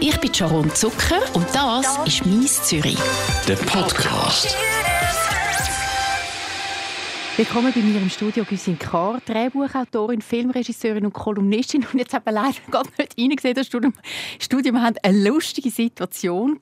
Ich bin Sharon Zucker und das ist «Mies Zürich». Der Podcast. Willkommen bei mir im Studio Güsin Kahr, Drehbuchautorin, Filmregisseurin und Kolumnistin. Und jetzt haben wir leider gerade nicht reingesehen, das Studium. Studium. Wir hatten eine lustige Situation.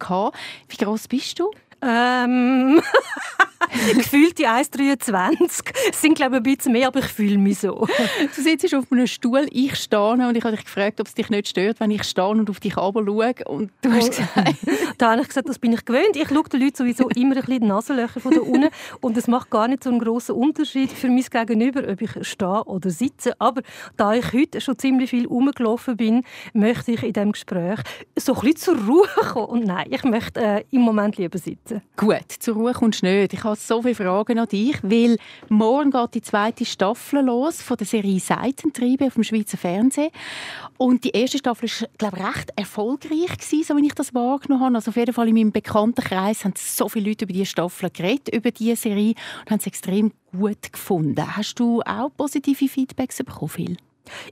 Wie groß bist du? Ähm, gefühlt die 1,23. Es sind, glaube ich, ein bisschen mehr, aber ich fühle mich so. Du sitzt auf einem Stuhl, ich stehe und ich habe dich gefragt, ob es dich nicht stört, wenn ich stehe und auf dich runter Und du hast oh. gesagt... da habe ich gesagt, das bin ich gewöhnt. Ich schaue den Leuten sowieso immer ein bisschen die Nasenlöcher von da unten und es macht gar nicht so einen grossen Unterschied für mein Gegenüber, ob ich stehe oder sitze. Aber da ich heute schon ziemlich viel rumgelaufen bin, möchte ich in diesem Gespräch so ein bisschen zur Ruhe kommen. Und nein, ich möchte äh, im Moment lieber sitzen. Gut, zur Ruhe kommst du nicht. Ich habe so viele Fragen an dich, weil morgen geht die zweite Staffel los von der Serie Seitentriebe auf dem Schweizer Fernsehen. Und die erste Staffel war, glaube ich, recht erfolgreich gewesen, so wie ich das wahrgenommen habe. Also auf jeden Fall in meinem Bekanntenkreis haben so viele Leute über diese Staffel geredet, über diese Serie und haben es extrem gut gefunden. Hast du auch positive Feedbacks bekommen, Phil?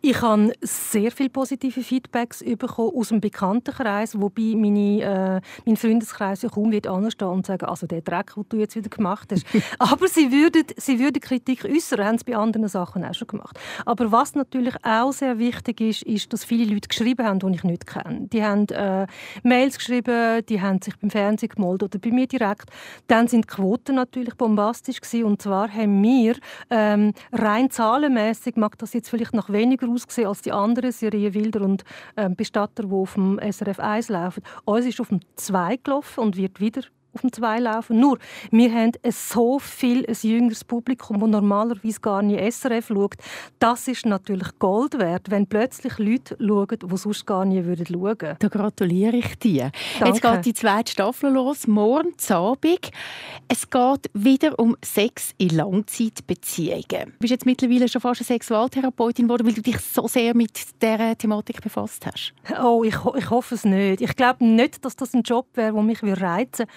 Ich habe sehr viele positive Feedbacks bekommen aus dem Bekanntenkreis, wobei meine, äh, mein Freundeskreis ja kaum wird anstehen und sagen, also der Dreck, den du jetzt wieder gemacht hast. Aber sie würden, sie würden Kritik äußern, haben sie bei anderen Sachen auch schon gemacht. Aber was natürlich auch sehr wichtig ist, ist, dass viele Leute geschrieben haben, die ich nicht kenne. Die haben äh, Mails geschrieben, die haben sich beim Fernsehen gemeldet oder bei mir direkt. Dann sind die Quoten natürlich bombastisch gewesen, und zwar haben wir ähm, rein zahlenmäßig, mag das jetzt vielleicht nach wenig weniger ausgesehen als die anderen Serien Wilder und ähm, Bestatter, die auf dem SRF 1 laufen. Uns ist auf dem 2 gelaufen und wird wieder auf dem Zwei laufen. Nur, wir haben so viel ein jüngeres Publikum, das normalerweise gar nicht SRF schaut. Das ist natürlich Gold wert, wenn plötzlich Leute schauen, die sonst gar nicht schauen würden. Da gratuliere ich dir. Danke. Jetzt geht die zweite Staffel los, morgen Abend. Es geht wieder um Sex in Langzeitbeziehungen. Du bist jetzt mittlerweile schon fast eine Sexualtherapeutin geworden, weil du dich so sehr mit dieser Thematik befasst hast. Oh, ich, ich hoffe es nicht. Ich glaube nicht, dass das ein Job wäre, der mich reizen würde.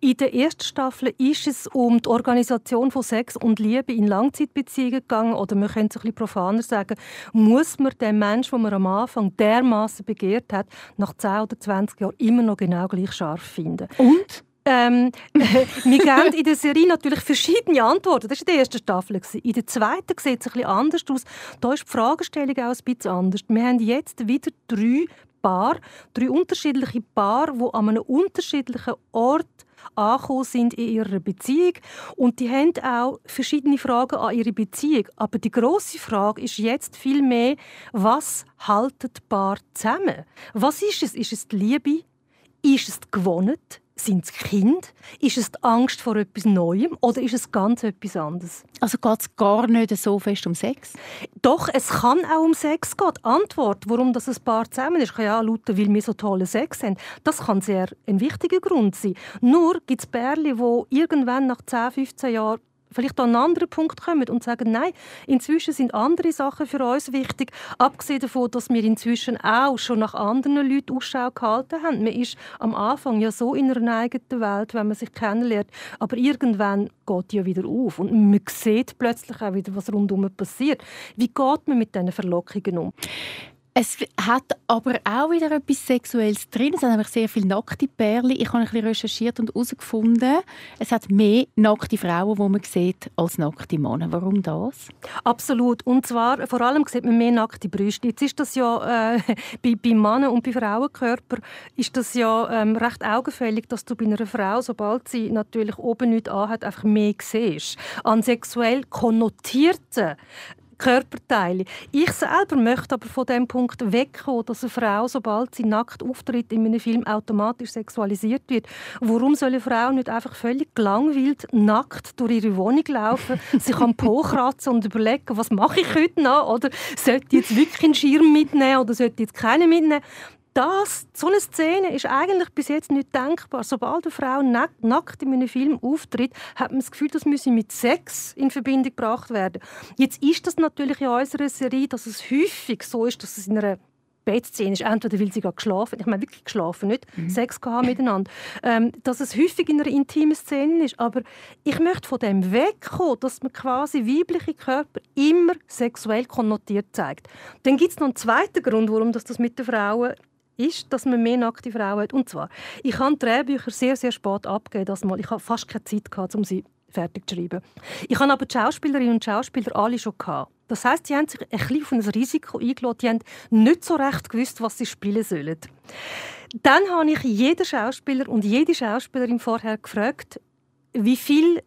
In der ersten Staffel ist es um die Organisation von Sex und Liebe in Langzeitbeziehungen gegangen. Oder man könnte es ein bisschen profaner sagen, muss man den Menschen, den man am Anfang dermaßen begehrt hat, nach 10 oder 20 Jahren immer noch genau gleich scharf finden. Und? Ähm, wir geben in der Serie natürlich verschiedene Antworten. Das war in der ersten Staffel. In der zweiten sieht es ein bisschen anders aus. Da ist die Fragestellung auch ein bisschen anders. Wir haben jetzt wieder drei Paar, drei unterschiedliche Paare, die an einem unterschiedlichen Ort angekommen sind in ihrer Beziehung und die haben auch verschiedene Fragen an ihre Beziehung. Aber die große Frage ist jetzt viel mehr, was haltet Paar zusammen? Was ist es? Ist es die Liebe? Ist es gewonnen? Sind es Kinder? Ist es die Angst vor etwas Neuem oder ist es ganz etwas anderes? Also geht es gar nicht so fest um Sex? Doch, es kann auch um Sex gehen. Die Antwort, warum das ein Paar zusammen ist, kann ja lauten, weil wir so tolle Sex haben. Das kann sehr ein wichtiger Grund sein. Nur gibt es Pärchen, die irgendwann nach 10, 15 Jahren vielleicht an einen anderen Punkt kommen und sagen, nein, inzwischen sind andere Sachen für uns wichtig, abgesehen davon, dass wir inzwischen auch schon nach anderen Leuten Ausschau gehalten haben. Man ist am Anfang ja so in einer eigenen Welt, wenn man sich kennenlernt, aber irgendwann geht ja wieder auf und man sieht plötzlich auch wieder, was rundherum passiert. Wie geht man mit diesen Verlockungen um? Es hat aber auch wieder etwas Sexuelles drin. Es hat nämlich sehr viele nackte Perlen. Ich habe ein bisschen recherchiert und herausgefunden, es hat mehr nackte Frauen, die man sieht, als nackte Männer. Warum das? Absolut. Und zwar, vor allem sieht man mehr nackte Brüste. Jetzt ist das ja äh, bei, bei Männern und bei Frauenkörper ist das ja ähm, recht augenfällig, dass du bei einer Frau, sobald sie natürlich oben nichts anhat, einfach mehr siehst. An sexuell konnotierten Körperteile. Ich selber möchte aber von dem Punkt wegkommen, dass eine Frau, sobald sie nackt auftritt in einem Film, automatisch sexualisiert wird. Warum soll eine Frau nicht einfach völlig gelangweilt nackt durch ihre Wohnung laufen, sich am Po kratzen und überlegen, was mache ich heute noch? Oder sollte ich jetzt wirklich einen Schirm mitnehmen oder sollte ich jetzt keinen mitnehmen? Das, so eine Szene ist eigentlich bis jetzt nicht denkbar. Sobald eine Frau nackt in einem Film auftritt, hat man das Gefühl, das müsse mit Sex in Verbindung gebracht werden. Jetzt ist das natürlich in unserer Serie, dass es häufig so ist, dass es in einer Bettszene ist, entweder weil sie gerade geschlafen ich meine wirklich geschlafen, nicht mhm. Sex gehabt miteinander, ähm, dass es häufig in einer intimen Szene ist, aber ich möchte von dem wegkommen, dass man quasi weibliche Körper immer sexuell konnotiert zeigt. Dann gibt es noch einen zweiten Grund, warum das, das mit den Frauen ist, dass man mehr nackte Frauen hat. Und zwar, ich habe Drehbücher sehr, sehr spät abgegeben. Das mal. Ich habe fast keine Zeit, gehabt, um sie fertig zu schreiben. Ich habe aber die Schauspielerinnen und Schauspieler alle schon gehabt. Das heißt, sie haben sich ein bisschen auf ein Risiko eingeladen. Die haben nicht so recht gewusst, was sie spielen sollen. Dann habe ich jeden Schauspieler und jede Schauspielerin vorher gefragt, wie viel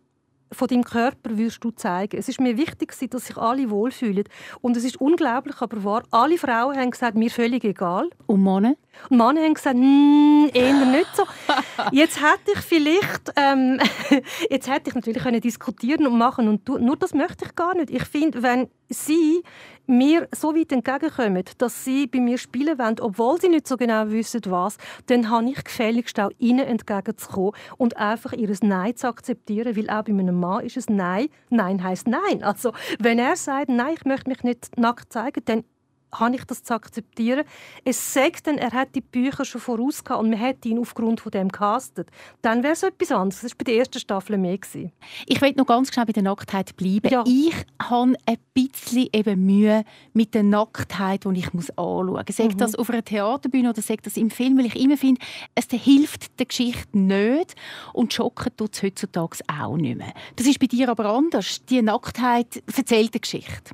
von deinem Körper würdest du zeigen? Es ist mir wichtig, dass sich alle wohlfühlen. Und es ist unglaublich, aber wahr. Alle Frauen haben gesagt, mir völlig egal. Und Männer? Und Männer haben gesagt, hm, eher nicht so. Jetzt hätte ich vielleicht, ähm, jetzt hätte ich natürlich können diskutieren und machen und tun. Nur das möchte ich gar nicht. Ich finde, wenn sie mir so weit entgegenkommen, dass sie bei mir spielen wollen, obwohl sie nicht so genau wissen, was, dann habe ich gefälligst auch ihnen entgegenzukommen und einfach ihr Nein zu akzeptieren, weil auch bei einem Mann ist es Nein. Nein heißt Nein. Also wenn er sagt, nein, ich möchte mich nicht nackt zeigen, dann habe ich das zu akzeptieren. Es sagt dann, er hat die Bücher schon voraus und man hätte ihn aufgrund von dem castet. Dann wäre es etwas anderes. Das war bei der ersten Staffel mehr. Gewesen. Ich will noch ganz schnell bei der Nacktheit bleiben. Ja. Ich habe ein bisschen eben Mühe mit der Nacktheit, die ich muss anschauen muss. Sagt mhm. das auf einer Theaterbühne oder sagt das im Film, weil ich immer finde, es hilft der Geschichte nicht und schocken tut es heutzutage auch nicht mehr. Das ist bei dir aber anders. Die Nacktheit erzählt eine Geschichte.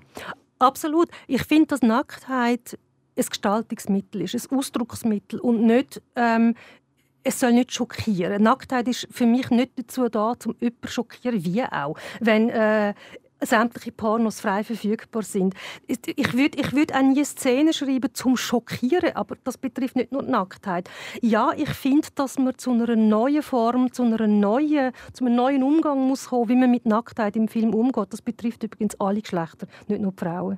Absolut. Ich finde, dass Nacktheit ein Gestaltungsmittel ist, ein Ausdrucksmittel und nicht ähm, es soll nicht schockieren. Nacktheit ist für mich nicht dazu da, um jemanden zu schockieren, wie auch. Wenn äh, sämtliche Pornos frei verfügbar sind. Ich würde ich würd auch nie Szenen schreiben zum Schockieren, aber das betrifft nicht nur die Nacktheit. Ja, ich finde, dass man zu einer neuen Form, zu, einer neuen, zu einem neuen Umgang muss kommen, wie man mit Nacktheit im Film umgeht. Das betrifft übrigens alle Geschlechter, nicht nur die Frauen.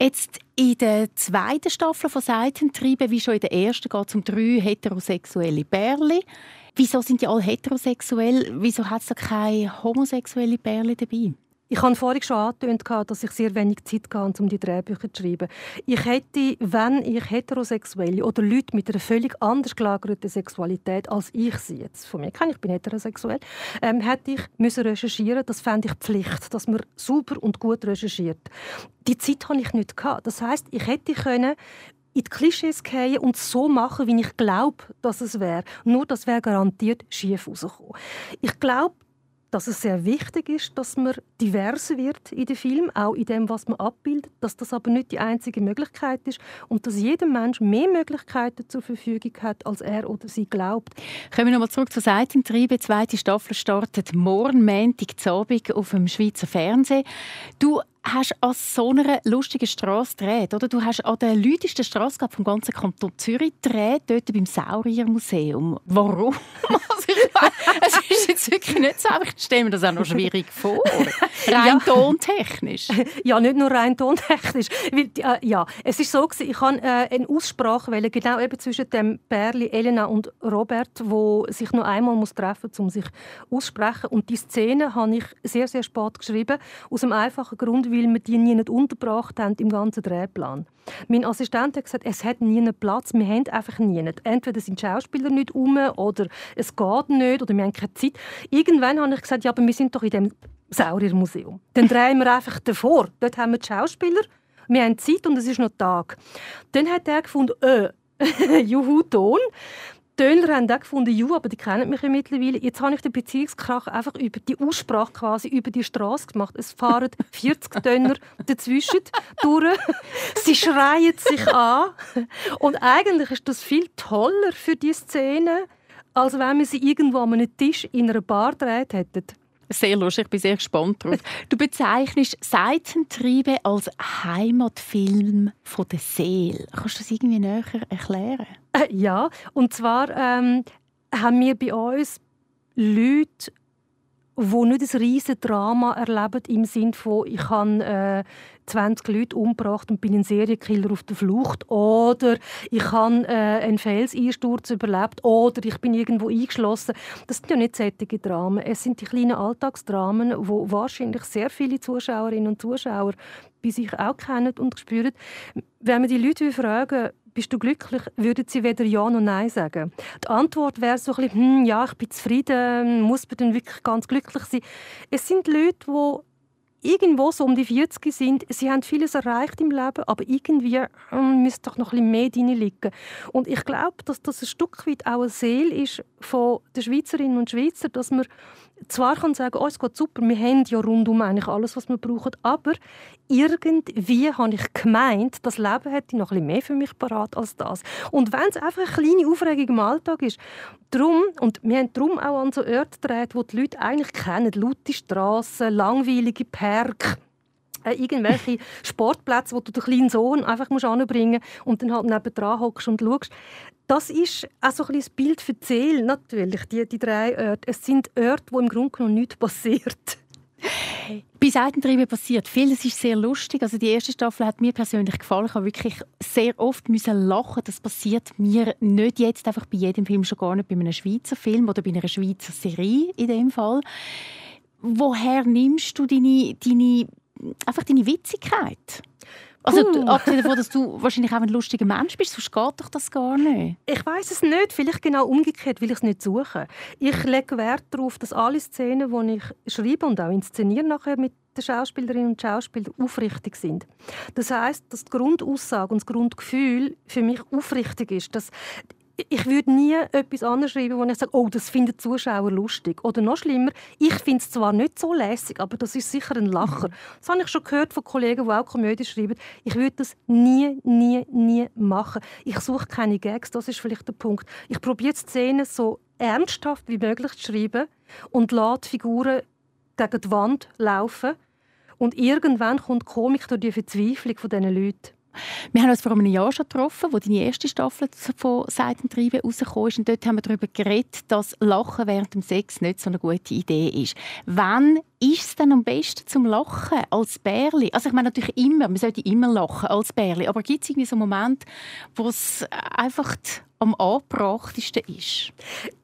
Jetzt in der zweiten Staffel von Seitentriebe, wie schon in der ersten, geht es um drei heterosexuelle Bärli. Wieso sind die alle heterosexuell? Wieso hat es da keine homosexuelle Bärli dabei? Ich habe vorhin schon angetönt, dass ich sehr wenig Zeit hatte, um die Drehbücher zu schreiben. Ich hätte, wenn ich Heterosexuelle oder Leute mit einer völlig anders gelagerten Sexualität als ich sie jetzt von mir kenne, ich bin heterosexuell, ähm, hätte ich müssen recherchieren. Das fände ich Pflicht, dass man super und gut recherchiert. Die Zeit habe ich nicht gehabt. Das heißt, ich hätte können in die Klischees gehen und so machen, wie ich glaube, dass es wäre. Nur das wäre garantiert schief rausgekommen. Ich glaube, dass es sehr wichtig ist, dass man divers wird in den Film, auch in dem, was man abbildet, dass das aber nicht die einzige Möglichkeit ist und dass jeder Mensch mehr Möglichkeiten zur Verfügung hat, als er oder sie glaubt. Kommen wir nochmal zurück zur Seitentriebe. Die zweite Staffel startet morgen Montag auf dem Schweizer Fernsehen. Du hast an so einer lustigen Straße gedreht, oder? Du hast an der lüdesten Straße vom ganzen Kanton Zürich gedreht, dort beim Sauriermuseum. Warum? Also es ist jetzt wirklich nicht so einfach. Ich stelle mir das auch noch schwierig vor. Rein ja. tontechnisch. Ja, nicht nur rein tontechnisch. Weil, äh, ja, es ist so gewesen, ich habe äh, eine Aussprache wählen, genau eben zwischen dem Bärli Elena und Robert, wo sich nur einmal muss treffen, um sich aussprechen. Und die Szene habe ich sehr sehr spät geschrieben, aus dem einfachen Grund, weil wir die nie nicht untergebracht haben im ganzen Drehplan. Mein Assistent hat gesagt, es hat nie einen Platz, wir haben einfach nie nicht. Entweder sind die Schauspieler nicht um oder es geht nicht oder wir haben keine Zeit. Irgendwann habe ich gesagt, ja, aber wir sind doch in dem Sauriermuseum. Dann drehen wir einfach davor. Dort haben wir die Schauspieler, wir haben Zeit und es ist noch Tag. Dann hat er gefunden, äh, Juhu, Ton. Döner haben auch gefunden, ja, aber die kennen mich ja mittlerweile. Jetzt habe ich den Beziehungskrach einfach über die Aussprache quasi über die Straße gemacht. Es fahren 40 Döner dazwischen durch. Sie schreien sich an. Und eigentlich ist das viel toller für die Szene, als wenn wir sie irgendwo an einem Tisch in einer Bar gedreht hätten. Sehr lustig, ich bin sehr gespannt drauf. Du bezeichnest Seitentriebe als Heimatfilm von der Seele. Kannst du das irgendwie näher erklären? Äh, ja, und zwar ähm, haben wir bei uns Leute, die nicht ein riesiges Drama erleben im Sinne von, ich habe äh, 20 Leute umgebracht und bin ein Serienkiller auf der Flucht. Oder ich habe äh, einen Felseinsturz überlebt. Oder ich bin irgendwo eingeschlossen. Das sind ja nicht solche Dramen. Es sind die kleinen Alltagsdramen, wo wahrscheinlich sehr viele Zuschauerinnen und Zuschauer bei sich auch kennen und spüren. Wenn man die Leute fragen, bist du glücklich, würden sie weder Ja noch Nein sagen. Die Antwort wäre so ein bisschen, hm, ja, ich bin zufrieden, muss man dann wirklich ganz glücklich sein. Es sind Leute, die irgendwo so um die 40 sind, sie haben vieles erreicht im Leben, aber irgendwie ähm, müsste doch noch ein bisschen mehr drin liegen. Und ich glaube, dass das ein Stück weit auch eine Seele ist von den Schweizerinnen und Schweizer, dass man zwar kann sagen, oh, es geht super, wir haben ja rundum eigentlich alles, was wir brauchen, aber irgendwie habe ich gemeint, das Leben hätte noch ein bisschen mehr für mich parat als das. Und wenn es einfach eine kleine Aufregung im Alltag ist, drum, und wir haben darum auch an so Orte gedreht, wo die Leute eigentlich kennen, laute Strassen, langweilige Parks, äh, irgendwelche Sportplätze, wo du den kleinen Sohn einfach musst anbringen und dann halt nebendran hockst und schaust. Das ist auch so ein das Bild für die Seele, natürlich, die, die drei Orte. Es sind Orte, wo im Grunde genommen nichts passiert. Bei Seitentriebe passiert viel. Es ist sehr lustig. Also die erste Staffel hat mir persönlich gefallen. Ich habe wirklich sehr oft müssen lachen. Das passiert mir nicht jetzt einfach bei jedem Film, schon gar nicht bei einem Schweizer Film oder bei einer Schweizer Serie in dem Fall. Woher nimmst du deine, deine einfach deine Witzigkeit? Also, uh. abgesehen davon, dass du wahrscheinlich auch ein lustiger Mensch bist, sonst geht doch das gar nicht. Ich weiß es nicht. Vielleicht genau umgekehrt, weil ich es nicht suche. Ich lege Wert darauf, dass alle Szenen, die ich schreibe und auch inszeniere nachher mit den Schauspielerinnen und Schauspielern, aufrichtig sind. Das heißt, dass die Grundaussage und das Grundgefühl für mich aufrichtig ist. Dass ich würde nie etwas anschreiben, wo ich sage, oh, das finden die Zuschauer lustig. Oder noch schlimmer, ich finde es zwar nicht so lässig, aber das ist sicher ein Lacher. Mhm. Das habe ich schon gehört von Kollegen, die auch Komödie schreiben. Ich würde das nie, nie, nie machen. Ich suche keine Gags, das ist vielleicht der Punkt. Ich probiere Szenen so ernsthaft wie möglich zu schreiben und lasse die Figuren gegen die Wand laufen. Und irgendwann kommt die Komik durch die Verzweiflung von diesen Leuten. Wir haben uns vor einem Jahr schon getroffen, wo deine erste Staffel von Seitentriebe rausgekommen ist. Und dort haben wir darüber geredet, dass Lachen während dem Sex nicht so eine gute Idee ist. Wann ist es denn am besten zum Lachen als Bärli? Also ich meine natürlich immer, man sollte immer lachen als Bärli, aber gibt es irgendwie so einen Moment, wo es einfach am angebrachtesten ist?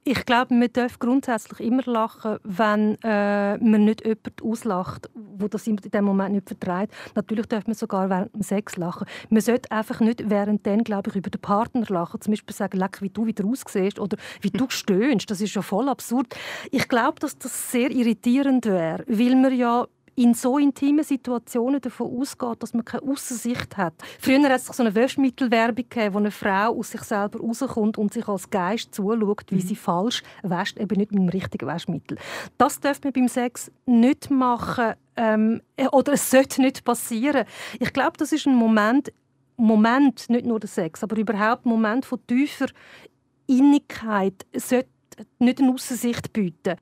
Ich glaube, man darf grundsätzlich immer lachen, wenn äh, man nicht jemanden auslacht, wo das in dem Moment nicht vertreibt. Natürlich darf man sogar während dem Sex lachen. Man sollte einfach nicht währenddessen, glaube ich, über den Partner lachen. Zum Beispiel sagen, leck, wie du wieder aussiehst oder wie du stöhnst. Das ist ja voll absurd. Ich glaube, dass das sehr irritierend wäre, weil man ja in so intimen Situationen davon ausgeht, dass man keine Aussicht hat. Früher hat es so eine Wäschmittelwerbung gegeben, wo eine Frau aus sich selber rauskommt und sich als Geist zuschaut, wie mhm. sie falsch wäscht, eben nicht mit dem richtigen Waschmittel. Das darf man beim Sex nicht machen ähm, oder es sollte nicht passieren. Ich glaube, das ist ein Moment, Moment, nicht nur der Sex, aber überhaupt ein Moment von tiefer Innigkeit sollte nicht eine Aussicht bieten.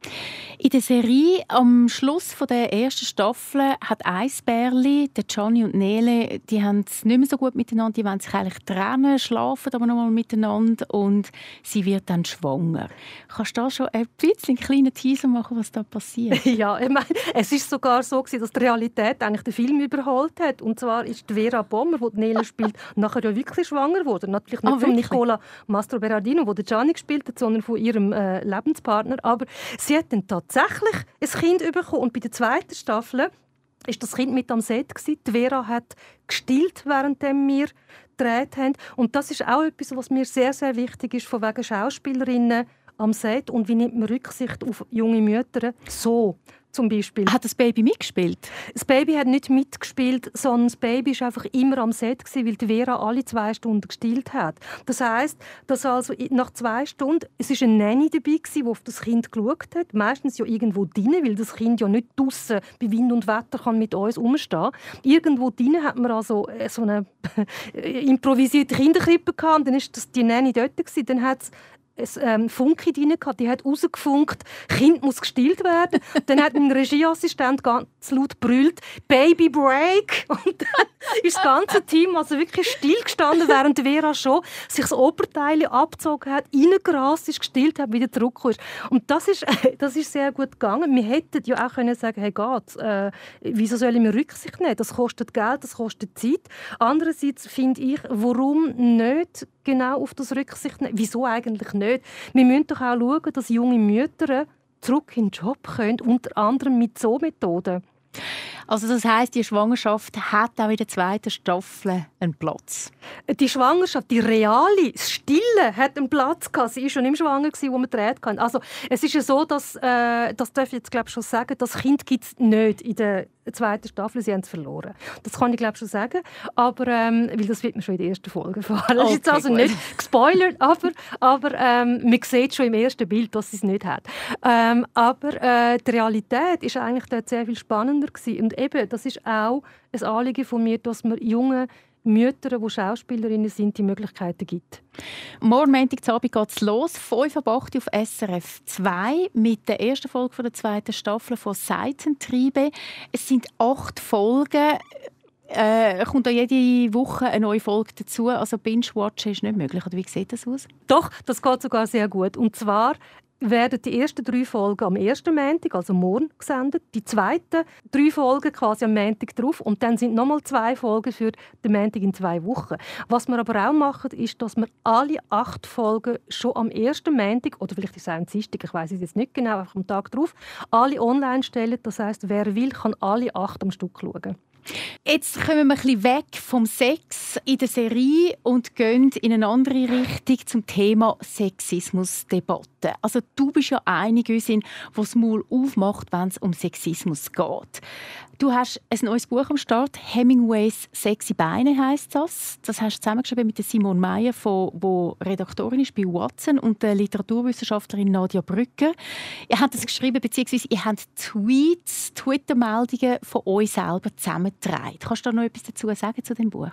In der Serie am Schluss der ersten Staffel hat Eisbärli, der Johnny und Nele, die haben es nicht mehr so gut miteinander, die wollen sich eigentlich trennen, schlafen aber noch mal miteinander und sie wird dann schwanger. Kannst du da schon ein bisschen einen kleinen Teaser machen, was da passiert? ja, ich meine, es ist sogar so gewesen, dass die Realität eigentlich den Film überholt hat und zwar ist Vera Bommer, die Nele spielt, nachher ja wirklich schwanger geworden. Natürlich nicht oh, von Nicola Mastro Berardino, wo der Gianni gespielt hat, sondern von ihrem äh, Lebenspartner. Aber sie hat dann tatsächlich ein Kind bekommen. Und bei der zweiten Staffel ist das Kind mit am Set. Die Vera hat gestillt, während wir gedreht haben. Und das ist auch etwas, was mir sehr, sehr wichtig ist, von wegen Schauspielerinnen am Set und wie nimmt man Rücksicht auf junge Mütter. So, zum Beispiel. Hat das Baby mitgespielt? Das Baby hat nicht mitgespielt, sondern das Baby war einfach immer am Set, gewesen, weil die Vera alle zwei Stunden gestillt hat. Das heißt, dass also nach zwei Stunden, es ist eine Nanny dabei gewesen, die auf das Kind geschaut hat, meistens ja irgendwo drinnen, weil das Kind ja nicht draußen bei Wind und Wetter kann mit uns umstehen. Irgendwo drinnen hat man also äh, so eine improvisierte Kinderkrippe gehabt, dann ist das die Nanny dort gewesen. Dann hat ein ähm, Funke drin gehabt. Die hat rausgefunkt, Kind muss gestillt werden. dann hat ein Regieassistent ganz laut brüllt, Baby Break. Und dann ist das ganze Team also wirklich stillgestanden, während Vera schon sich das Oberteil abgezogen hat, reingerast ist, gestillt hat, wieder zurückgekommen ist. Und das ist, das ist sehr gut gegangen. Wir hätten ja auch können sagen, hey Gott, äh, wieso soll ich mir Rücksicht nehmen? Das kostet Geld, das kostet Zeit. Andererseits finde ich, warum nicht genau auf das Rücksicht nehmen? Wieso eigentlich nicht? Wir müssen doch auch schauen, dass junge Mütter zurück in den Job können, unter anderem mit so Methoden. Also das heißt, die Schwangerschaft hat auch in der zweiten Staffel einen Platz. Die Schwangerschaft, die reale, das Stille hat einen Platz gehabt. Sie war schon im Schwanger, wo man dreht kann. Also es ist ja so, dass äh, das darf ich jetzt glaube schon sagen, das Kind gibt es nicht in der zweiten Staffel, sie haben es verloren. Das kann ich glaube schon sagen, aber ähm, weil das wird man schon in der ersten Folge erfahren. Das ist jetzt also gut. nicht gespoilert, aber, aber ähm, man sieht schon im ersten Bild, dass sie es nicht hat. Ähm, aber äh, die Realität ist eigentlich dort sehr viel spannender gewesen. und eben, das ist auch ein Anliegen von mir, dass man junge Mütter, die Schauspielerinnen sind, die Möglichkeiten gibt. Morgen Montagabend geht es los, 5 ab 8 auf SRF 2 mit der ersten Folge der zweiten Staffel von «Seitentriebe». Es sind acht Folgen. Äh, kommt da jede Woche eine neue Folge dazu? Also Binge-Watchen ist nicht möglich. Oder wie sieht das aus? Doch, das geht sogar sehr gut. Und zwar werden die ersten drei Folgen am ersten Montag, also morgen, gesendet. Die zweiten drei Folgen quasi am Montag drauf. Und dann sind nochmal zwei Folgen für den Montag in zwei Wochen. Was wir aber auch machen, ist, dass wir alle acht Folgen schon am ersten Montag, oder vielleicht ist es auch ein Dienstag, ich weiß es jetzt nicht genau, einfach am Tag drauf, alle online stellen. Das heißt, wer will, kann alle acht am Stück schauen. Jetzt kommen wir ein weg vom Sex in der Serie und gehen in eine andere Richtung zum Thema Sexismusdebatte. Also du bist ja einige, die das Maul aufmacht, wenn es um Sexismus geht. Du hast ein neues Buch am Start, Hemingways «Sexy Beine» heißt das. Das hast du zusammengeschrieben mit Simon Meyer, die Redaktorin ist bei Watson und der Literaturwissenschaftlerin Nadia Brücker. Ihr habt das geschrieben, beziehungsweise ihr habt Tweets, Twitter-Meldungen von euch selber zusammengetragen. Kannst du da noch etwas dazu sagen zu dem Buch?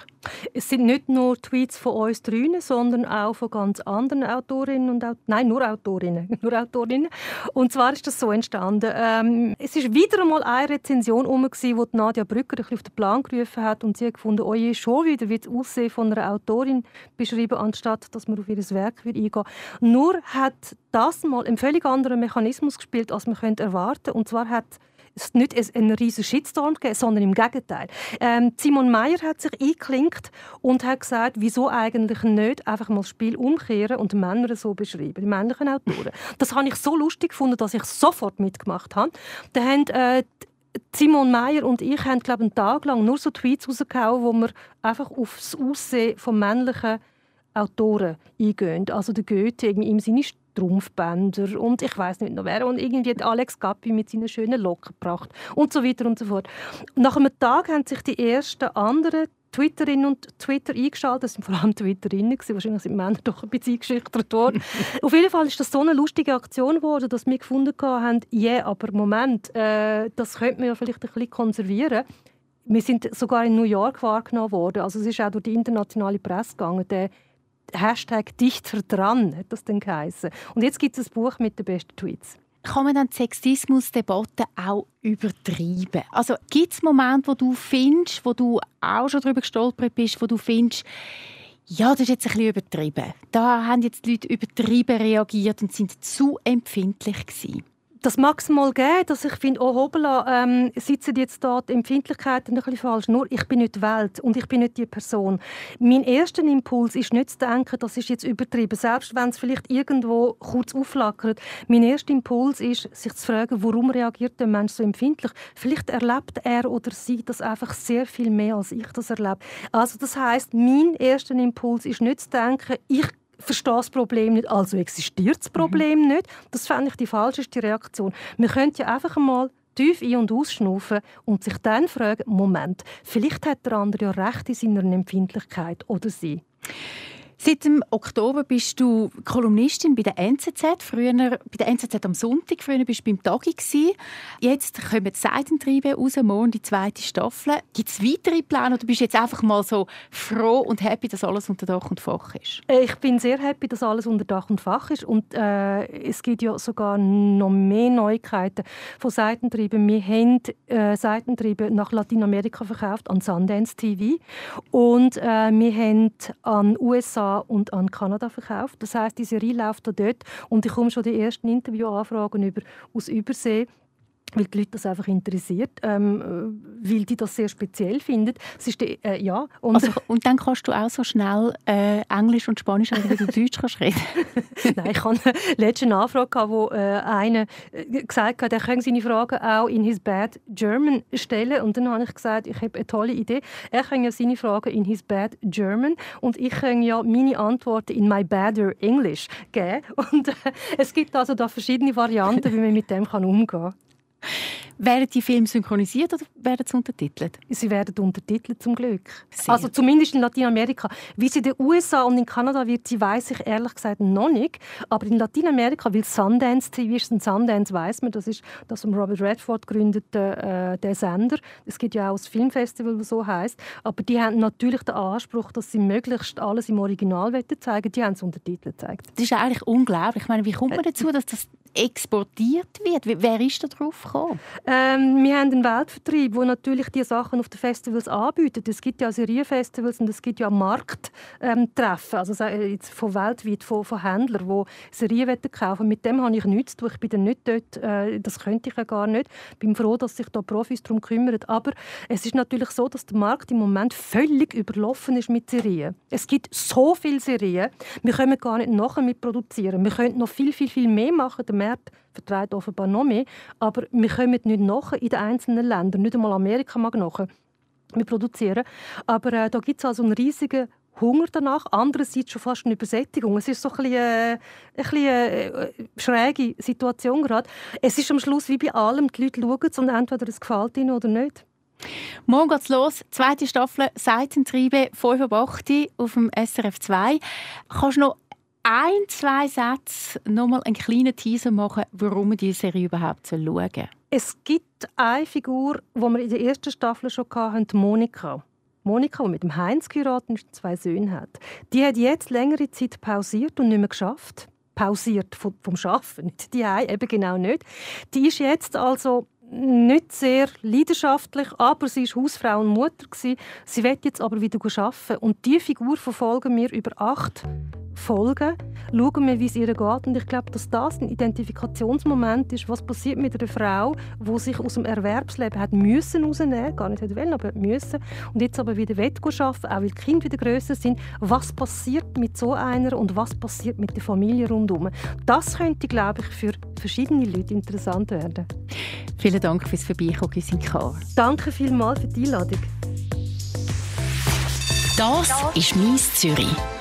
Es sind nicht nur Tweets von uns drinnen, sondern auch von ganz anderen Autorinnen und Autorinnen. Nein, nur Autorinnen. nur Autorinnen. Und zwar ist das so entstanden. Ähm, es ist wieder einmal eine Rezension um gewesen, wo Nadia Brücker auf den Plan gerufen hat und sie hat gefunden, oh je, schon wieder wird das Aussehen von einer Autorin beschrieben, anstatt dass man auf ihr Werk eingehen Nur hat das mal einen völlig anderen Mechanismus gespielt, als man könnte erwarten. Und zwar hat es nicht einen riesigen Shitstorm gegeben, sondern im Gegenteil. Ähm, Simon Meyer hat sich eingeklinkt und hat gesagt, wieso eigentlich nicht einfach mal das Spiel umkehren und Männer so beschreiben, die männlichen Autoren. Das habe ich so lustig gefunden, dass ich sofort mitgemacht habe. Da haben äh, Simon Meyer und ich haben glaube einen Tag lang nur so Tweets rausgehauen, wo wir einfach auf das Aussehen von männlichen Autoren eingehen. Also der Goethe im Sinne Strumpfbänder und ich weiß nicht noch wer und irgendwie hat Alex Gappi mit seinen schönen Locken gebracht und so weiter und so fort. Nach einem Tag haben sich die ersten anderen Twitterinnen und Twitter eingeschaltet. Das sind vor allem Twitterinnen. Wahrscheinlich sind Männer doch ein bisschen eingeschüchtert worden. Auf jeden Fall ist das so eine lustige Aktion geworden, dass wir gefunden haben, ja, yeah, aber Moment, äh, das könnte man ja vielleicht ein bisschen konservieren. Wir sind sogar in New York wahrgenommen worden. Also es ist auch durch die internationale Presse gegangen. Der Hashtag «Dichter dran» hat das dann geheißen. Und jetzt gibt es ein Buch mit den besten Tweets kann man dann die auch übertreiben? Also gibt es Momente, wo du findest, wo du auch schon darüber gestolpert bist, wo du findest, ja, das ist jetzt ein bisschen übertrieben. Da haben jetzt die Leute übertrieben reagiert und sind zu empfindlich gewesen das mag es mal geben, dass ich finde, oh hoppla, ähm, sitzen jetzt die Empfindlichkeiten ein bisschen falsch. Nur, ich bin nicht die Welt und ich bin nicht die Person. Mein erster Impuls ist nicht zu denken, das ist jetzt übertrieben, selbst wenn es vielleicht irgendwo kurz aufflackert. Mein erster Impuls ist, sich zu fragen, warum reagiert der Mensch so empfindlich? Vielleicht erlebt er oder sie das einfach sehr viel mehr, als ich das erlebe. Also das heißt, mein erster Impuls ist nicht zu denken, ich verstehe das Problem nicht, also existiert das Problem mhm. nicht. Das fände ich die falscheste Reaktion. Wir könnten ja einfach mal tief ein- und ausschnaufen und sich dann fragen, Moment, vielleicht hat der andere ja recht in seiner Empfindlichkeit oder sie. Seit dem Oktober bist du Kolumnistin bei der NZZ. Früher bei der NZZ am Sonntag. Früher bist du beim Tagi. Jetzt kommen die Seitentriebe raus, morgen die zweite Staffel. Gibt es weitere Pläne oder bist du jetzt einfach mal so froh und happy, dass alles unter Dach und Fach ist? Äh, ich bin sehr happy, dass alles unter Dach und Fach ist. Und äh, es gibt ja sogar noch mehr Neuigkeiten von Seitentrieben. Wir haben äh, Seitentriebe nach Lateinamerika verkauft, an Sundance TV. Und äh, wir haben an USA und an Kanada verkauft. Das heißt, die Serie läuft da dort und ich komme schon die ersten Interviewanfragen über, aus Übersee weil die Leute das einfach interessiert, ähm, äh, weil die das sehr speziell finden. Es ist die, äh, ja, und, also, und dann kannst du auch so schnell äh, Englisch und Spanisch reden, wie du Deutsch kannst reden. Nein, ich hatte letzte eine Anfrage, gehabt, wo äh, einer äh, gesagt hat, er könne seine Fragen auch in his bad German stellen. Und dann habe ich gesagt, ich habe eine tolle Idee. Er kann ja seine Fragen in his bad German und ich kann ja meine Antworten in my better English geben. Und äh, es gibt also da verschiedene Varianten, wie man mit dem kann umgehen kann. Werden die Filme synchronisiert oder werden sie untertitelt? Sie werden untertitelt, zum Glück. Sehr. Also zumindest in Lateinamerika. Wie sie in den USA und in Kanada wird, sie weiß ich ehrlich gesagt noch nicht. Aber in Lateinamerika, weil Sundance TV ist, und Sundance weiß man, das ist das von Robert Redford gründete äh, der Sender. Es gibt ja auch ein Filmfestival, das so heißt. Aber die haben natürlich den Anspruch, dass sie möglichst alles im Original zeigen. Die haben es untertitelt gezeigt. Das ist eigentlich unglaublich. Ich meine, wie kommt man dazu, dass das exportiert wird? Wer ist da drauf gekommen? Ähm, wir haben einen Weltvertrieb, der natürlich die Sachen auf den Festivals anbietet. Es gibt ja Serienfestivals und es gibt ja Markttreffen, ähm, also jetzt von weltweit, von, von Händlern, die Serien kaufen Mit dem habe ich nichts zu tun. Ich bin dann nicht dort, äh, das könnte ich ja gar nicht. Ich bin froh, dass sich da Profis darum kümmern. Aber es ist natürlich so, dass der Markt im Moment völlig überlaufen ist mit Serien. Es gibt so viele Serien, wir können gar nicht nachher mit produzieren. Wir könnten noch viel, viel, viel mehr machen. Der Markt vertreibt offenbar noch mehr. Aber wir kommen nicht nachher in den einzelnen Ländern. Nicht einmal Amerika mag nachher. Wir produzieren. Aber äh, da gibt es also einen riesigen Hunger danach, andererseits schon fast eine Übersättigung. Es ist so ein bisschen, äh, ein bisschen äh, schräge Situation gerade. Es ist am Schluss wie bei allem, die Leute schauen es und entweder es gefällt ihnen oder nicht. Morgen geht's los. Zweite Staffel Seitentriebe 5 auf dem SRF 2. Kannst du noch ein, zwei Sätze nochmal einen kleinen Teaser machen, warum man diese Serie überhaupt schauen soll? Es gibt eine Figur, die wir in der ersten Staffel schon hatten, Monika. Monika, die mit dem Heinz geheiratet und zwei Söhne hat. Die hat jetzt längere Zeit pausiert und nicht mehr geschafft. Pausiert vom, vom Schaffen, nicht die eben genau nicht. Die ist jetzt also nicht sehr leidenschaftlich, aber sie ist Hausfrau und Mutter Sie wird jetzt aber wieder arbeiten und diese Figur verfolgen wir über acht Folgen, schauen wir, wie es ihr geht. Und ich glaube, dass das ein Identifikationsmoment ist, was passiert mit einer Frau, die sich aus dem Erwerbsleben hat müssen rausnehmen, gar nicht wollen, aber müssen, und jetzt aber wieder arbeiten auch weil die Kinder wieder grösser sind. Was passiert mit so einer und was passiert mit der Familie rundherum? Das könnte, glaube ich, für verschiedene Leute interessant werden. Vielen Dank fürs Vorbeikommen, Car. Danke vielmals für die Einladung. Das ist «Mies Zürich».